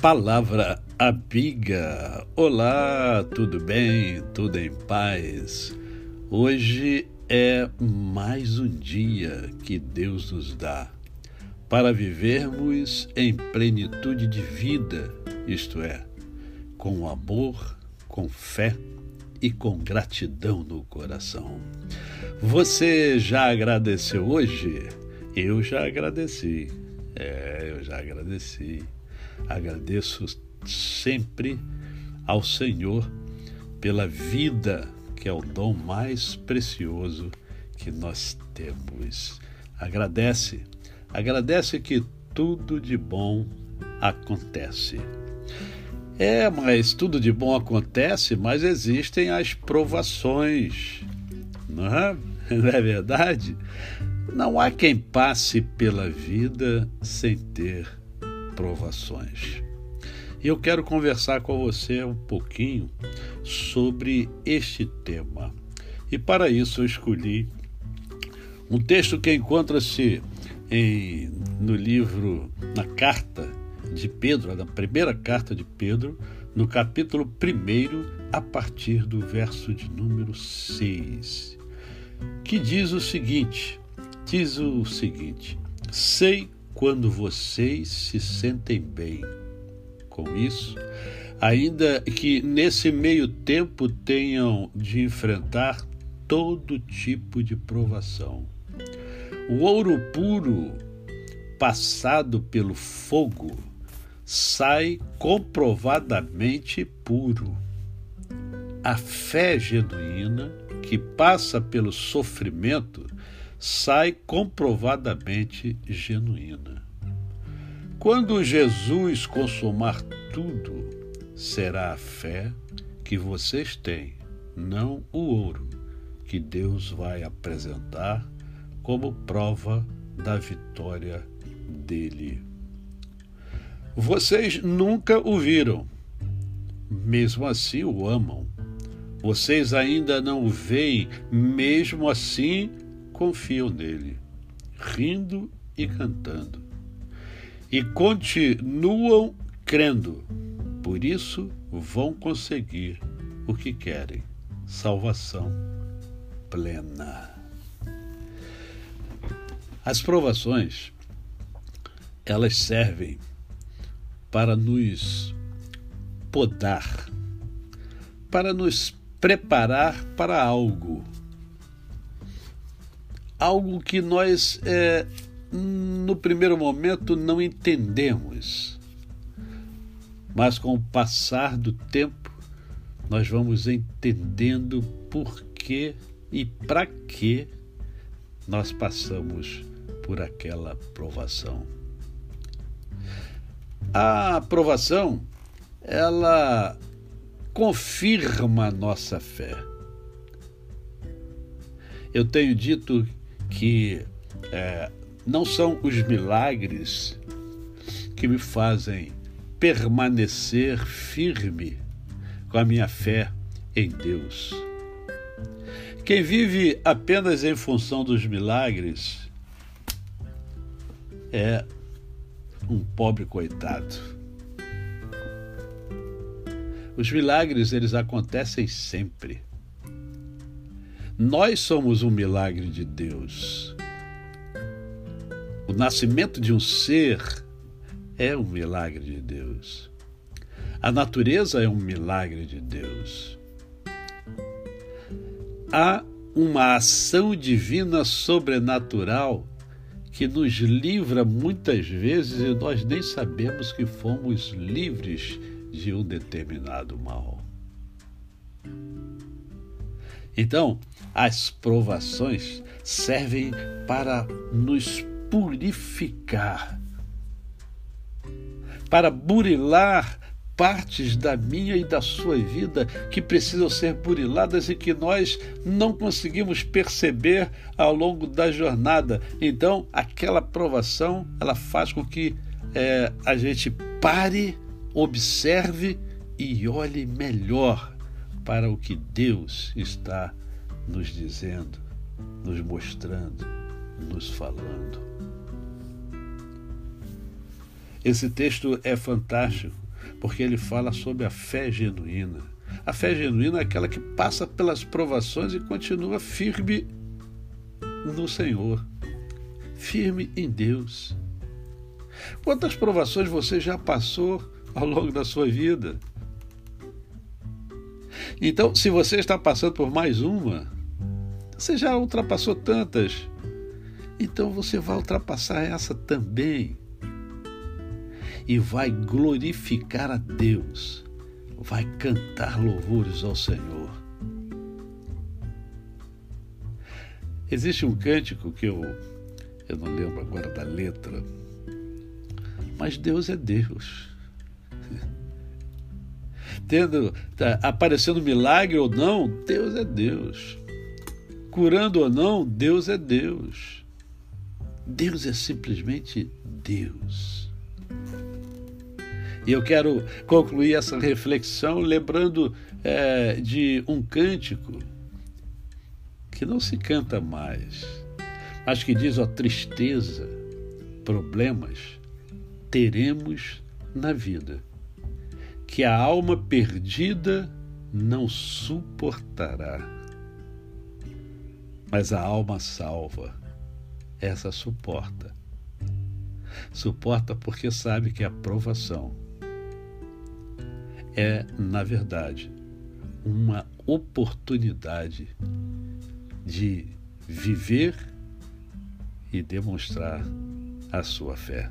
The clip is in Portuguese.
Palavra amiga. Olá, tudo bem? Tudo em paz? Hoje é mais um dia que Deus nos dá para vivermos em plenitude de vida, isto é, com amor, com fé e com gratidão no coração. Você já agradeceu hoje? Eu já agradeci. É, eu já agradeci. Agradeço sempre ao Senhor pela vida, que é o dom mais precioso que nós temos. Agradece, agradece que tudo de bom acontece. É, mas tudo de bom acontece, mas existem as provações, não é? Não é verdade? Não há quem passe pela vida sem ter provações. E eu quero conversar com você um pouquinho sobre este tema. E para isso eu escolhi um texto que encontra-se no livro, na carta de Pedro, na primeira carta de Pedro, no capítulo 1, a partir do verso de número 6, que diz o seguinte: diz o seguinte: Sei quando vocês se sentem bem com isso, ainda que nesse meio tempo tenham de enfrentar todo tipo de provação. O ouro puro, passado pelo fogo, sai comprovadamente puro. A fé genuína, que passa pelo sofrimento, sai comprovadamente genuína. Quando Jesus consumar tudo, será a fé que vocês têm, não o ouro, que Deus vai apresentar como prova da vitória dele. Vocês nunca o viram, mesmo assim o amam. Vocês ainda não o veem, mesmo assim confiam nele, rindo e cantando. E continuam crendo. Por isso vão conseguir o que querem: salvação plena. As provações, elas servem para nos podar, para nos preparar para algo algo que nós, é, no primeiro momento, não entendemos. Mas com o passar do tempo, nós vamos entendendo por que e para que nós passamos por aquela provação. A aprovação, ela confirma a nossa fé. Eu tenho dito que é, não são os milagres que me fazem permanecer firme com a minha fé em Deus. Quem vive apenas em função dos milagres é um pobre coitado. Os milagres eles acontecem sempre. Nós somos um milagre de Deus. O nascimento de um ser é um milagre de Deus. A natureza é um milagre de Deus. Há uma ação divina sobrenatural que nos livra muitas vezes e nós nem sabemos que fomos livres de um determinado mal. Então, as provações servem para nos purificar, para burilar partes da minha e da sua vida que precisam ser buriladas e que nós não conseguimos perceber ao longo da jornada. Então, aquela provação ela faz com que é, a gente pare, observe e olhe melhor para o que Deus está nos dizendo, nos mostrando, nos falando. Esse texto é fantástico porque ele fala sobre a fé genuína. A fé genuína é aquela que passa pelas provações e continua firme no Senhor, firme em Deus. Quantas provações você já passou ao longo da sua vida? Então, se você está passando por mais uma, você já ultrapassou tantas, então você vai ultrapassar essa também e vai glorificar a Deus, vai cantar louvores ao Senhor. Existe um cântico que eu, eu não lembro agora da letra, mas Deus é Deus. Tendo, tá, aparecendo milagre ou não, Deus é Deus. Curando ou não, Deus é Deus. Deus é simplesmente Deus. E eu quero concluir essa reflexão lembrando é, de um cântico que não se canta mais, mas que diz: ó, tristeza, problemas teremos na vida, que a alma perdida não suportará. Mas a alma salva, essa suporta. Suporta porque sabe que a provação é, na verdade, uma oportunidade de viver e demonstrar a sua fé.